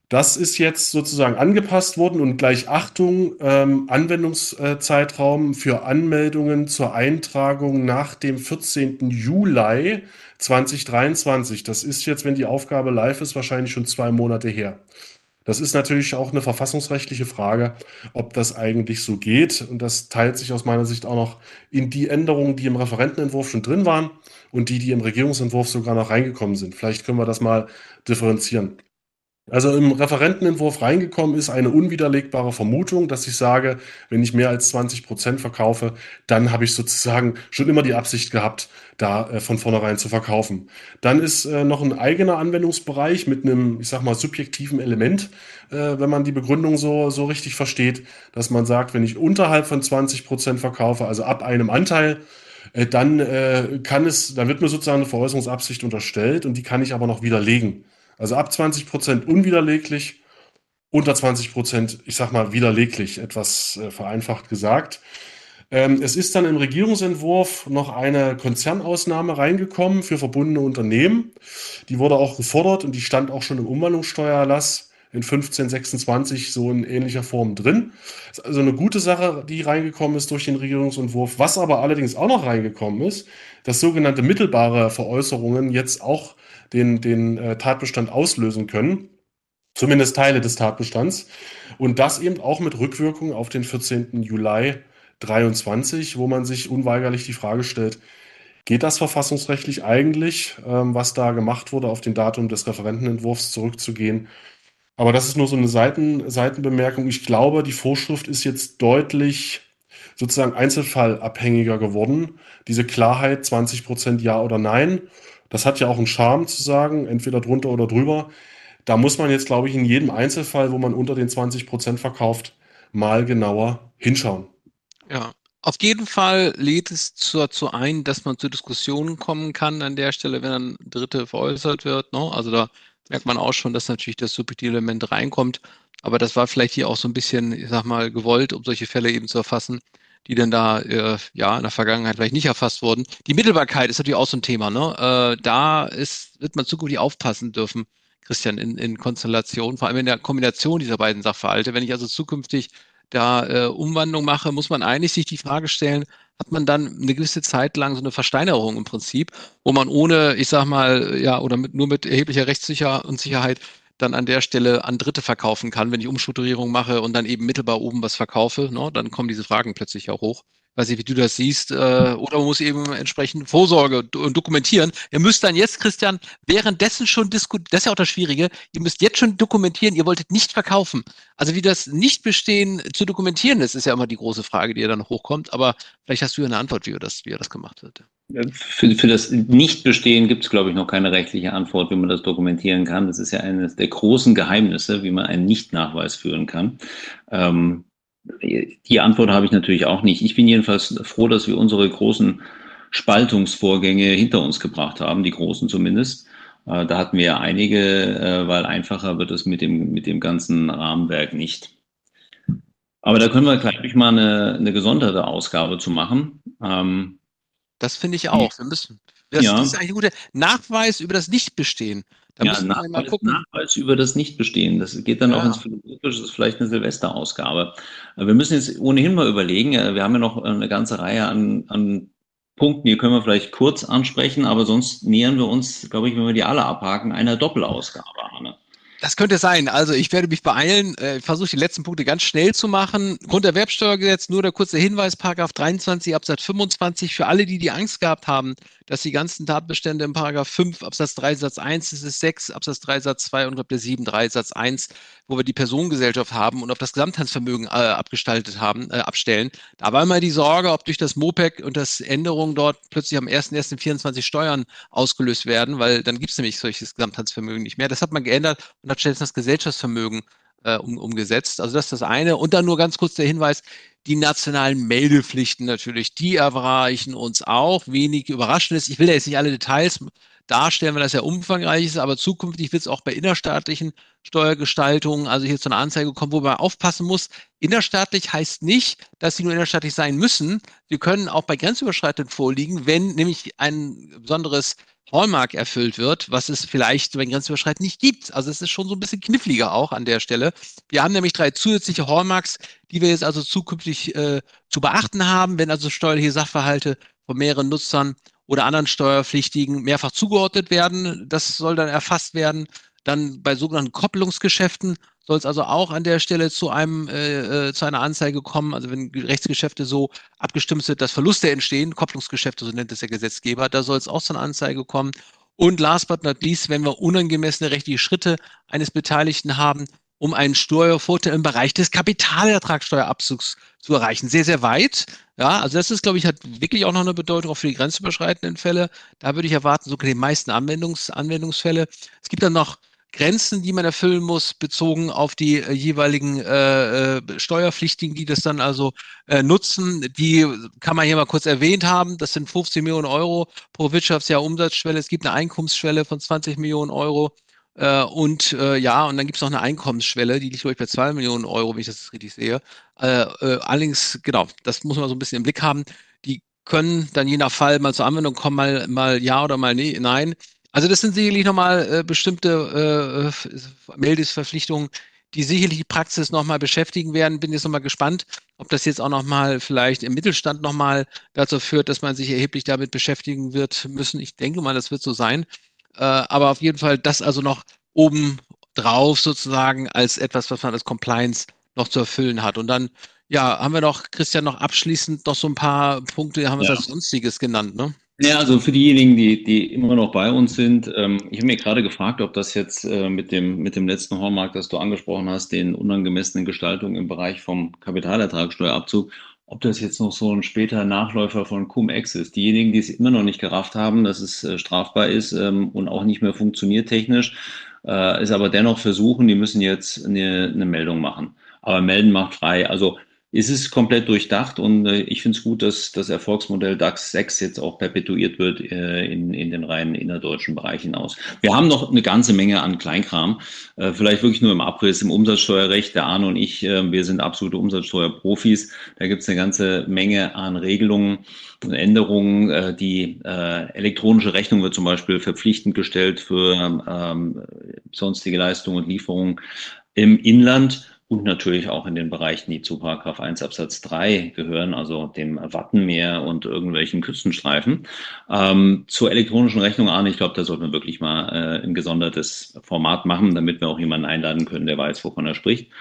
Das ist jetzt sozusagen angepasst worden und gleich Achtung, ähm, Anwendungszeitraum für Anmeldungen zur Eintragung nach dem 14. Juli 2023. Das ist jetzt, wenn die Aufgabe live ist, wahrscheinlich schon zwei Monate her. Das ist natürlich auch eine verfassungsrechtliche Frage, ob das eigentlich so geht. Und das teilt sich aus meiner Sicht auch noch in die Änderungen, die im Referentenentwurf schon drin waren und die, die im Regierungsentwurf sogar noch reingekommen sind. Vielleicht können wir das mal differenzieren. Also im Referentenentwurf reingekommen ist eine unwiderlegbare Vermutung, dass ich sage, wenn ich mehr als 20 Prozent verkaufe, dann habe ich sozusagen schon immer die Absicht gehabt, da äh, von vornherein zu verkaufen. Dann ist äh, noch ein eigener Anwendungsbereich mit einem, ich sag mal, subjektiven Element, äh, wenn man die Begründung so, so richtig versteht, dass man sagt, wenn ich unterhalb von 20 Prozent verkaufe, also ab einem Anteil, dann kann es, dann wird mir sozusagen eine Veräußerungsabsicht unterstellt und die kann ich aber noch widerlegen. Also ab 20 Prozent unwiderleglich, unter 20 Prozent, ich sag mal, widerleglich, etwas äh, vereinfacht gesagt. Ähm, es ist dann im Regierungsentwurf noch eine Konzernausnahme reingekommen für verbundene Unternehmen. Die wurde auch gefordert und die stand auch schon im Umwandlungssteuererlass in 15, 26 so in ähnlicher Form drin. Ist also eine gute Sache, die reingekommen ist durch den Regierungsentwurf. Was aber allerdings auch noch reingekommen ist, dass sogenannte mittelbare Veräußerungen jetzt auch den, den äh, Tatbestand auslösen können. Zumindest Teile des Tatbestands. Und das eben auch mit Rückwirkung auf den 14. Juli 23, wo man sich unweigerlich die Frage stellt, geht das verfassungsrechtlich eigentlich, ähm, was da gemacht wurde, auf den Datum des Referentenentwurfs zurückzugehen? Aber das ist nur so eine Seiten, Seitenbemerkung. Ich glaube, die Vorschrift ist jetzt deutlich sozusagen einzelfallabhängiger geworden. Diese Klarheit, 20 Prozent Ja oder Nein, das hat ja auch einen Charme zu sagen, entweder drunter oder drüber. Da muss man jetzt, glaube ich, in jedem Einzelfall, wo man unter den 20 Prozent verkauft, mal genauer hinschauen. Ja, auf jeden Fall lädt es dazu ein, dass man zu Diskussionen kommen kann an der Stelle, wenn ein Dritte veräußert wird. Ne? Also da merkt man auch schon, dass natürlich das subjektive Element reinkommt. Aber das war vielleicht hier auch so ein bisschen, ich sag mal, gewollt, um solche Fälle eben zu erfassen, die dann da äh, ja in der Vergangenheit vielleicht nicht erfasst wurden. Die Mittelbarkeit ist natürlich auch so ein Thema. Ne? Äh, da ist, wird man zukünftig aufpassen dürfen, Christian, in, in Konstellation, vor allem in der Kombination dieser beiden Sachverhalte. Wenn ich also zukünftig da äh, Umwandlung mache, muss man eigentlich sich die Frage stellen, hat man dann eine gewisse Zeit lang so eine Versteinerung im Prinzip, wo man ohne, ich sag mal, ja, oder mit, nur mit erheblicher Rechtssicherheit dann an der Stelle an Dritte verkaufen kann, wenn ich Umstrukturierung mache und dann eben mittelbar oben was verkaufe, ne, dann kommen diese Fragen plötzlich auch hoch weiß nicht, wie du das siehst, äh, oder man muss eben entsprechend Vorsorge und dokumentieren. Ihr müsst dann jetzt, Christian, währenddessen schon diskutieren, das ist ja auch das Schwierige, ihr müsst jetzt schon dokumentieren, ihr wolltet nicht verkaufen. Also wie das Nichtbestehen zu dokumentieren ist, ist ja immer die große Frage, die ja dann hochkommt, aber vielleicht hast du ja eine Antwort, wie, das, wie das gemacht wird. Für, für das Nichtbestehen gibt es, glaube ich, noch keine rechtliche Antwort, wie man das dokumentieren kann. Das ist ja eines der großen Geheimnisse, wie man einen Nichtnachweis führen kann. Ähm, die Antwort habe ich natürlich auch nicht. Ich bin jedenfalls froh, dass wir unsere großen Spaltungsvorgänge hinter uns gebracht haben, die großen zumindest. Äh, da hatten wir ja einige, äh, weil einfacher wird es mit dem, mit dem ganzen Rahmenwerk nicht. Aber da können wir gleich mal eine, eine gesonderte Ausgabe zu machen. Ähm, das finde ich auch. Wir müssen. Das, ja. das ist ein guter Nachweis über das Nichtbestehen. Da ja, Nachweis, Nachweis, über das Nichtbestehen. Das geht dann ja. auch ins Philosophische, das ist vielleicht eine Silvesterausgabe. Wir müssen jetzt ohnehin mal überlegen, äh, wir haben ja noch eine ganze Reihe an, an Punkten, die können wir vielleicht kurz ansprechen, aber sonst nähern wir uns, glaube ich, wenn wir die alle abhaken, einer Doppelausgabe, Arne. Das könnte sein. Also ich werde mich beeilen, äh, versuche die letzten Punkte ganz schnell zu machen. Grunderwerbsteuergesetz, nur der kurze Hinweis, Paragraph 23 Absatz 25, für alle, die die Angst gehabt haben, dass die ganzen Tatbestände im Paragraph 5 Absatz 3 Satz 1, das ist 6 Absatz 3 Satz 2 und der 7 3 Satz 1, wo wir die Personengesellschaft haben und auf das Gesamthandsvermögen äh, abgestaltet haben, äh, abstellen. Da war immer die Sorge, ob durch das MOPEC und das Änderungen dort plötzlich am 1.1.24 Steuern ausgelöst werden, weil dann gibt es nämlich solches Gesamthandsvermögen nicht mehr. Das hat man geändert und hat stattdessen das Gesellschaftsvermögen äh, um, umgesetzt. Also das ist das eine. Und dann nur ganz kurz der Hinweis, die nationalen Meldepflichten natürlich, die erreichen uns auch. Wenig Überraschendes. Ich will ja jetzt nicht alle Details darstellen, weil das ja umfangreich ist, aber zukünftig wird es auch bei innerstaatlichen Steuergestaltungen, also hier zu einer Anzeige kommen, wo man aufpassen muss. Innerstaatlich heißt nicht, dass sie nur innerstaatlich sein müssen. Sie können auch bei grenzüberschreitend vorliegen, wenn nämlich ein besonderes Hallmark erfüllt wird, was es vielleicht bei Grenzüberschreitend nicht gibt. Also es ist schon so ein bisschen kniffliger auch an der Stelle. Wir haben nämlich drei zusätzliche Hallmarks, die wir jetzt also zukünftig äh, zu beachten haben, wenn also steuerliche Sachverhalte von mehreren Nutzern oder anderen Steuerpflichtigen mehrfach zugeordnet werden. Das soll dann erfasst werden. Dann bei sogenannten Kopplungsgeschäften soll es also auch an der Stelle zu einem äh, äh, zu einer Anzeige kommen. Also wenn Rechtsgeschäfte so abgestimmt sind, dass Verluste entstehen, Kopplungsgeschäfte, so nennt es der Gesetzgeber, da soll es auch zu einer Anzeige kommen. Und last but not least, wenn wir unangemessene rechtliche Schritte eines Beteiligten haben, um einen Steuervorteil im Bereich des Kapitalertragssteuerabzugs zu erreichen. Sehr, sehr weit. Ja, also das ist, glaube ich, hat wirklich auch noch eine Bedeutung auch für die grenzüberschreitenden Fälle. Da würde ich erwarten, sogar die meisten Anwendungs Anwendungsfälle. Es gibt dann noch Grenzen, die man erfüllen muss, bezogen auf die äh, jeweiligen äh, äh, Steuerpflichtigen, die das dann also äh, nutzen. Die kann man hier mal kurz erwähnt haben. Das sind 15 Millionen Euro pro Wirtschaftsjahr Umsatzschwelle. Es gibt eine Einkommensschwelle von 20 Millionen Euro. Äh, und äh, ja, und dann gibt es noch eine Einkommensschwelle, die liegt, glaube ich, bei 2 Millionen Euro, wenn ich das richtig sehe. Äh, äh, allerdings, genau, das muss man so ein bisschen im Blick haben. Die können dann je nach Fall mal zur Anwendung kommen, mal, mal ja oder mal nee, nein. Also das sind sicherlich nochmal äh, bestimmte äh, Meldesverpflichtungen, die sicherlich die Praxis nochmal beschäftigen werden. Bin jetzt nochmal gespannt, ob das jetzt auch nochmal vielleicht im Mittelstand nochmal dazu führt, dass man sich erheblich damit beschäftigen wird müssen. Ich denke mal, das wird so sein. Äh, aber auf jeden Fall das also noch oben drauf sozusagen als etwas, was man als Compliance noch zu erfüllen hat. Und dann, ja, haben wir noch, Christian, noch abschließend noch so ein paar Punkte, haben wir ja. als Sonstiges genannt, ne? Ja, also für diejenigen, die, die immer noch bei uns sind, ähm, ich habe mir gerade gefragt, ob das jetzt äh, mit, dem, mit dem letzten Hallmark, das du angesprochen hast, den unangemessenen Gestaltungen im Bereich vom Kapitalertragssteuerabzug, ob das jetzt noch so ein später Nachläufer von Cum-Ex ist. Diejenigen, die es immer noch nicht gerafft haben, dass es äh, strafbar ist ähm, und auch nicht mehr funktioniert technisch, äh, ist aber dennoch versuchen, die müssen jetzt eine, eine Meldung machen. Aber melden macht frei. Also ist es komplett durchdacht und äh, ich finde es gut, dass das Erfolgsmodell DAX 6 jetzt auch perpetuiert wird äh, in, in den reinen innerdeutschen Bereich hinaus. Wir haben noch eine ganze Menge an Kleinkram, äh, vielleicht wirklich nur im Abriss, im Umsatzsteuerrecht. Der Arne und ich, äh, wir sind absolute Umsatzsteuerprofis. Da gibt es eine ganze Menge an Regelungen und Änderungen. Äh, die äh, elektronische Rechnung wird zum Beispiel verpflichtend gestellt für ähm, sonstige Leistungen und Lieferungen im Inland und natürlich auch in den Bereichen, die zu Paragraph 1 Absatz 3 gehören, also dem Wattenmeer und irgendwelchen Küstenstreifen. Ähm, zur elektronischen Rechnung, Arne, ich glaube, da sollten wir wirklich mal äh, ein gesondertes Format machen, damit wir auch jemanden einladen können, der weiß, wovon er spricht.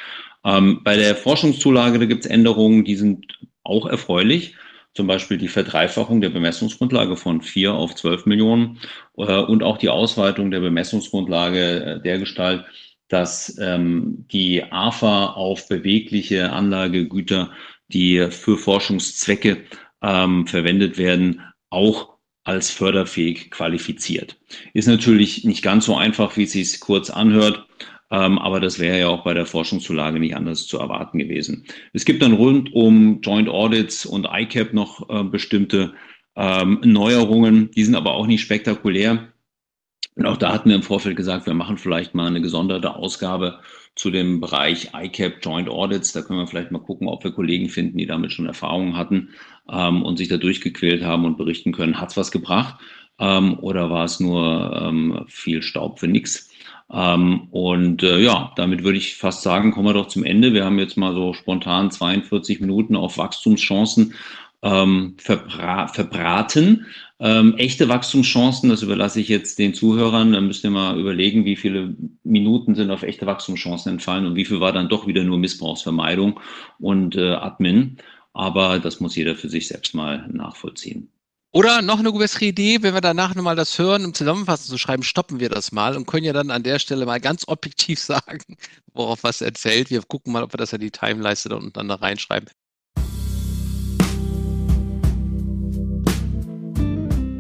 Ähm, bei der Forschungszulage, da gibt es Änderungen, die sind auch erfreulich. Zum Beispiel die Verdreifachung der Bemessungsgrundlage von vier auf zwölf Millionen äh, und auch die Ausweitung der Bemessungsgrundlage äh, der Gestalt, dass ähm, die AFA auf bewegliche Anlagegüter, die für Forschungszwecke ähm, verwendet werden, auch als förderfähig qualifiziert. Ist natürlich nicht ganz so einfach, wie es sich kurz anhört, ähm, aber das wäre ja auch bei der Forschungszulage nicht anders zu erwarten gewesen. Es gibt dann rund um Joint Audits und ICAP noch äh, bestimmte ähm, Neuerungen, die sind aber auch nicht spektakulär. Und auch da hatten wir im Vorfeld gesagt, wir machen vielleicht mal eine gesonderte Ausgabe zu dem Bereich ICAP Joint Audits. Da können wir vielleicht mal gucken, ob wir Kollegen finden, die damit schon Erfahrungen hatten ähm, und sich da durchgequält haben und berichten können, hat es was gebracht ähm, oder war es nur ähm, viel Staub für nichts? Ähm, und äh, ja, damit würde ich fast sagen, kommen wir doch zum Ende. Wir haben jetzt mal so spontan 42 Minuten auf Wachstumschancen ähm, verbra verbraten. Ähm, echte Wachstumschancen, das überlasse ich jetzt den Zuhörern. Da müsst ihr mal überlegen, wie viele Minuten sind auf echte Wachstumschancen entfallen und wie viel war dann doch wieder nur Missbrauchsvermeidung und äh, Admin. Aber das muss jeder für sich selbst mal nachvollziehen. Oder noch eine bessere Idee, wenn wir danach nochmal das hören, um Zusammenfassung zu schreiben, stoppen wir das mal und können ja dann an der Stelle mal ganz objektiv sagen, worauf was erzählt. Wir gucken mal, ob wir das in die Timeleiste da unten dann da reinschreiben.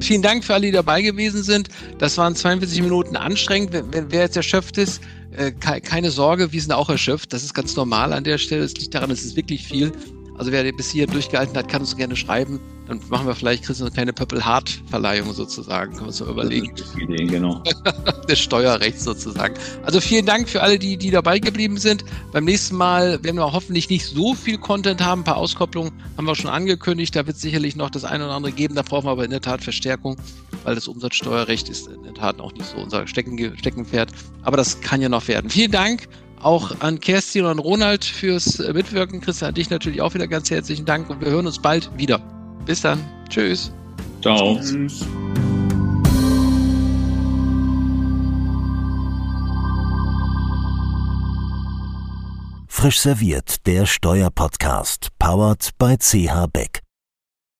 Vielen Dank für alle, die dabei gewesen sind. Das waren 42 Minuten anstrengend. Wer, wer jetzt erschöpft ist, äh, keine Sorge, wir sind auch erschöpft. Das ist ganz normal an der Stelle. Es liegt daran, es ist wirklich viel. Also wer bis hier durchgehalten hat, kann uns gerne schreiben. Dann machen wir vielleicht, Chris, eine kleine Purple Heart Verleihung sozusagen. Können wir uns mal überlegen. Das ist die Idee, genau. Des Steuerrechts sozusagen. Also vielen Dank für alle, die, die dabei geblieben sind. Beim nächsten Mal werden wir hoffentlich nicht so viel Content haben. Ein paar Auskopplungen haben wir schon angekündigt. Da wird es sicherlich noch das eine oder andere geben. Da brauchen wir aber in der Tat Verstärkung, weil das Umsatzsteuerrecht ist in der Tat auch nicht so unser Stecken, Steckenpferd. Aber das kann ja noch werden. Vielen Dank auch an Kerstin und Ronald fürs Mitwirken. Christian, dich natürlich auch wieder ganz herzlichen Dank und wir hören uns bald wieder. Bis dann. Tschüss. Ciao. Tschüss. Frisch serviert, der Steuerpodcast, powered by CH Beck.